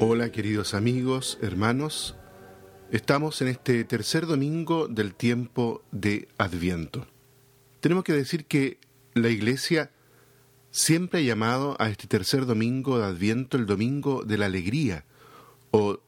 Hola queridos amigos, hermanos, estamos en este tercer domingo del tiempo de Adviento. Tenemos que decir que la Iglesia siempre ha llamado a este tercer domingo de Adviento el domingo de la alegría o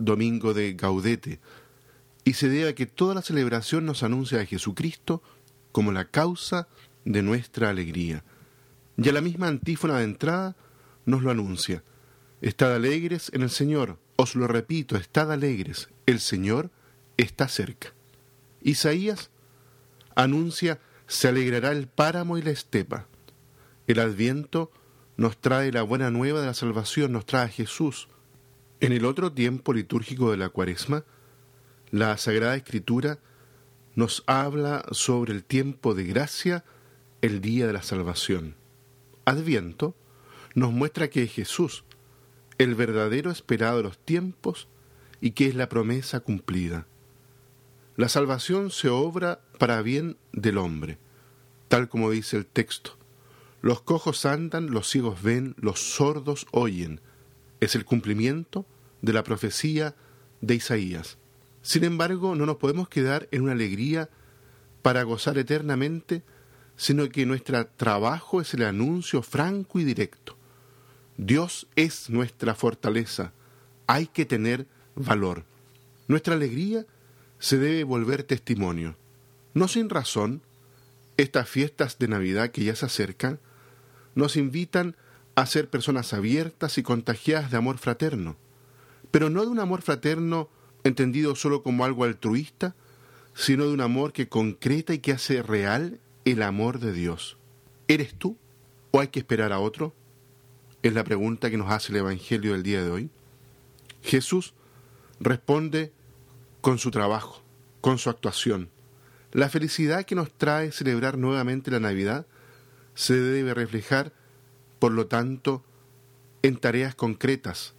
domingo de Gaudete, y se debe a que toda la celebración nos anuncia a Jesucristo como la causa de nuestra alegría. Y a la misma antífona de entrada nos lo anuncia. Estad alegres en el Señor, os lo repito, estad alegres, el Señor está cerca. Isaías anuncia, se alegrará el páramo y la estepa. El adviento nos trae la buena nueva de la salvación, nos trae a Jesús. En el otro tiempo litúrgico de la cuaresma, la Sagrada Escritura nos habla sobre el tiempo de gracia, el día de la salvación. Adviento nos muestra que es Jesús, el verdadero esperado de los tiempos y que es la promesa cumplida. La salvación se obra para bien del hombre, tal como dice el texto. Los cojos andan, los ciegos ven, los sordos oyen. Es el cumplimiento de la profecía de Isaías. Sin embargo, no nos podemos quedar en una alegría para gozar eternamente, sino que nuestro trabajo es el anuncio franco y directo. Dios es nuestra fortaleza. Hay que tener valor. Nuestra alegría se debe volver testimonio. No sin razón, estas fiestas de Navidad que ya se acercan nos invitan a ser personas abiertas y contagiadas de amor fraterno, pero no de un amor fraterno entendido solo como algo altruista, sino de un amor que concreta y que hace real el amor de Dios. ¿Eres tú o hay que esperar a otro? Es la pregunta que nos hace el Evangelio del día de hoy. Jesús responde con su trabajo, con su actuación. La felicidad que nos trae celebrar nuevamente la Navidad se debe reflejar, por lo tanto, en tareas concretas,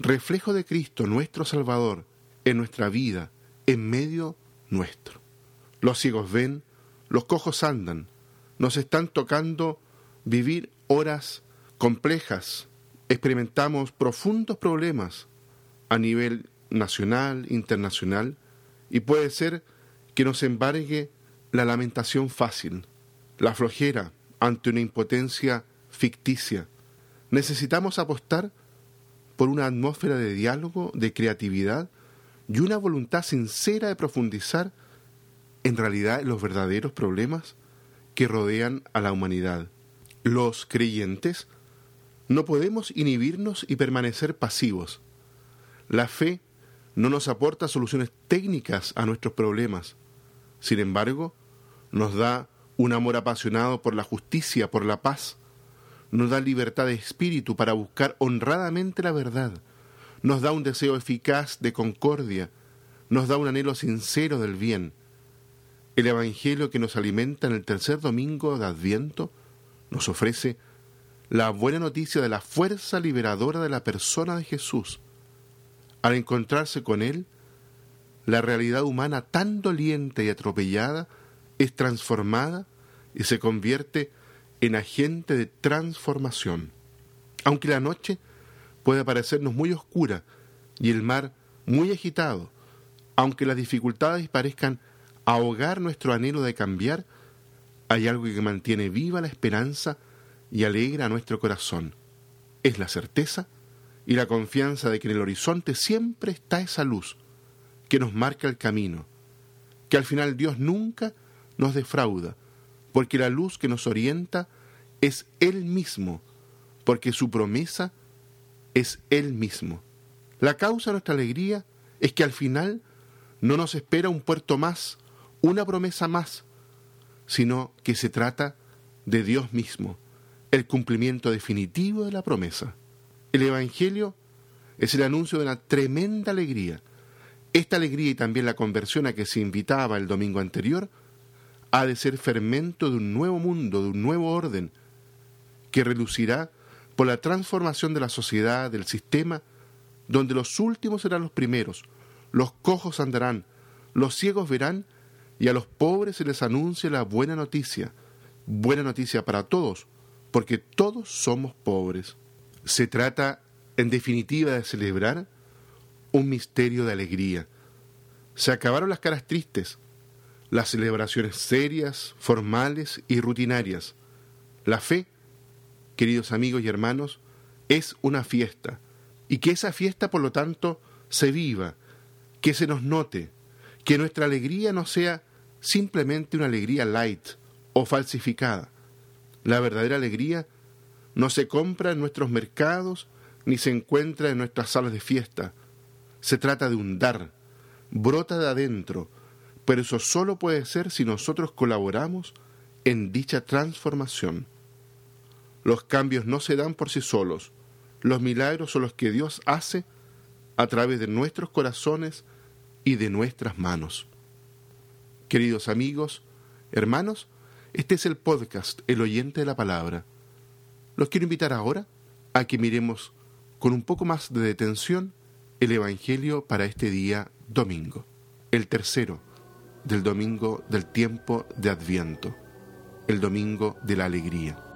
reflejo de Cristo, nuestro Salvador, en nuestra vida, en medio nuestro. Los ciegos ven, los cojos andan, nos están tocando vivir horas complejas, experimentamos profundos problemas a nivel nacional, internacional, y puede ser que nos embargue la lamentación fácil, la flojera ante una impotencia ficticia. Necesitamos apostar por una atmósfera de diálogo, de creatividad, y una voluntad sincera de profundizar en realidad los verdaderos problemas que rodean a la humanidad. Los creyentes no podemos inhibirnos y permanecer pasivos. La fe no nos aporta soluciones técnicas a nuestros problemas. Sin embargo, nos da un amor apasionado por la justicia, por la paz. Nos da libertad de espíritu para buscar honradamente la verdad nos da un deseo eficaz de concordia, nos da un anhelo sincero del bien. El Evangelio que nos alimenta en el tercer domingo de Adviento nos ofrece la buena noticia de la fuerza liberadora de la persona de Jesús. Al encontrarse con Él, la realidad humana tan doliente y atropellada es transformada y se convierte en agente de transformación. Aunque la noche puede parecernos muy oscura y el mar muy agitado, aunque las dificultades parezcan ahogar nuestro anhelo de cambiar, hay algo que mantiene viva la esperanza y alegra nuestro corazón. Es la certeza y la confianza de que en el horizonte siempre está esa luz que nos marca el camino, que al final Dios nunca nos defrauda, porque la luz que nos orienta es Él mismo, porque su promesa es Él mismo. La causa de nuestra alegría es que al final no nos espera un puerto más, una promesa más, sino que se trata de Dios mismo, el cumplimiento definitivo de la promesa. El Evangelio es el anuncio de una tremenda alegría. Esta alegría y también la conversión a que se invitaba el domingo anterior ha de ser fermento de un nuevo mundo, de un nuevo orden, que relucirá por la transformación de la sociedad, del sistema, donde los últimos serán los primeros, los cojos andarán, los ciegos verán y a los pobres se les anuncia la buena noticia, buena noticia para todos, porque todos somos pobres. Se trata en definitiva, de celebrar un misterio de alegría. Se acabaron las caras tristes, las celebraciones serias, formales y rutinarias. La fe, queridos amigos y hermanos, es una fiesta, y que esa fiesta, por lo tanto, se viva, que se nos note, que nuestra alegría no sea simplemente una alegría light o falsificada. La verdadera alegría no se compra en nuestros mercados ni se encuentra en nuestras salas de fiesta. Se trata de un dar, brota de adentro, pero eso solo puede ser si nosotros colaboramos en dicha transformación. Los cambios no se dan por sí solos, los milagros son los que Dios hace a través de nuestros corazones y de nuestras manos. Queridos amigos, hermanos, este es el podcast El oyente de la palabra. Los quiero invitar ahora a que miremos con un poco más de detención el Evangelio para este día domingo, el tercero del domingo del tiempo de Adviento, el domingo de la alegría.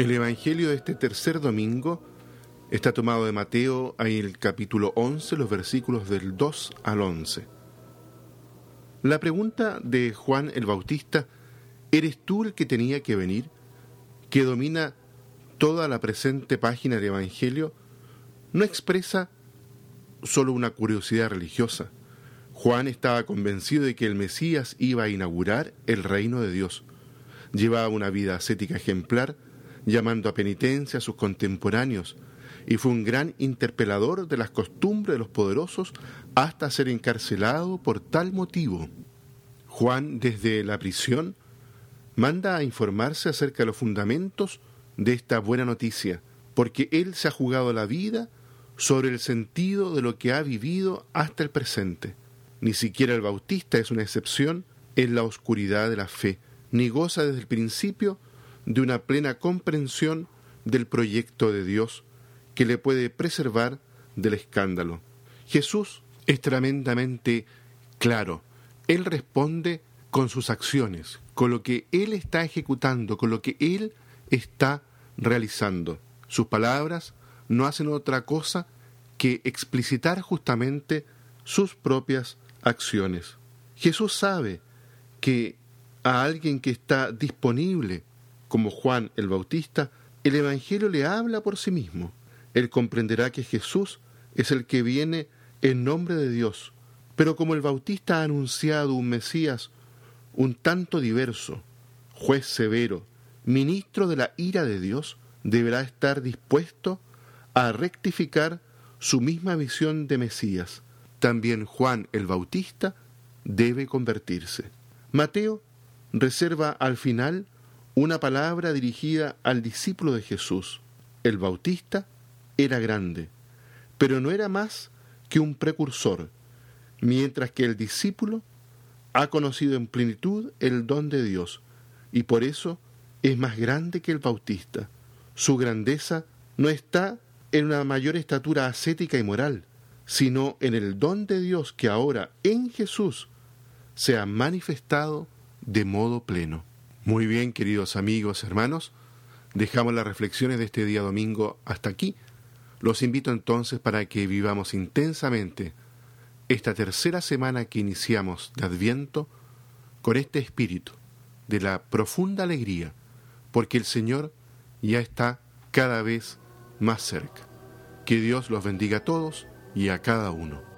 El Evangelio de este tercer domingo está tomado de Mateo, ahí el capítulo 11, los versículos del 2 al 11. La pregunta de Juan el Bautista, ¿eres tú el que tenía que venir? que domina toda la presente página del Evangelio, no expresa solo una curiosidad religiosa. Juan estaba convencido de que el Mesías iba a inaugurar el reino de Dios. Llevaba una vida ascética ejemplar, llamando a penitencia a sus contemporáneos, y fue un gran interpelador de las costumbres de los poderosos hasta ser encarcelado por tal motivo. Juan, desde la prisión, manda a informarse acerca de los fundamentos de esta buena noticia, porque él se ha jugado la vida sobre el sentido de lo que ha vivido hasta el presente. Ni siquiera el bautista es una excepción en la oscuridad de la fe, ni goza desde el principio de una plena comprensión del proyecto de Dios que le puede preservar del escándalo. Jesús es tremendamente claro. Él responde con sus acciones, con lo que Él está ejecutando, con lo que Él está realizando. Sus palabras no hacen otra cosa que explicitar justamente sus propias acciones. Jesús sabe que a alguien que está disponible como Juan el Bautista, el Evangelio le habla por sí mismo. Él comprenderá que Jesús es el que viene en nombre de Dios. Pero como el Bautista ha anunciado un Mesías un tanto diverso, juez severo, ministro de la ira de Dios, deberá estar dispuesto a rectificar su misma visión de Mesías. También Juan el Bautista debe convertirse. Mateo reserva al final una palabra dirigida al discípulo de Jesús. El Bautista era grande, pero no era más que un precursor, mientras que el discípulo ha conocido en plenitud el don de Dios, y por eso es más grande que el Bautista. Su grandeza no está en una mayor estatura ascética y moral, sino en el don de Dios que ahora en Jesús se ha manifestado de modo pleno. Muy bien, queridos amigos, hermanos, dejamos las reflexiones de este día domingo hasta aquí. Los invito entonces para que vivamos intensamente esta tercera semana que iniciamos de Adviento con este espíritu de la profunda alegría, porque el Señor ya está cada vez más cerca. Que Dios los bendiga a todos y a cada uno.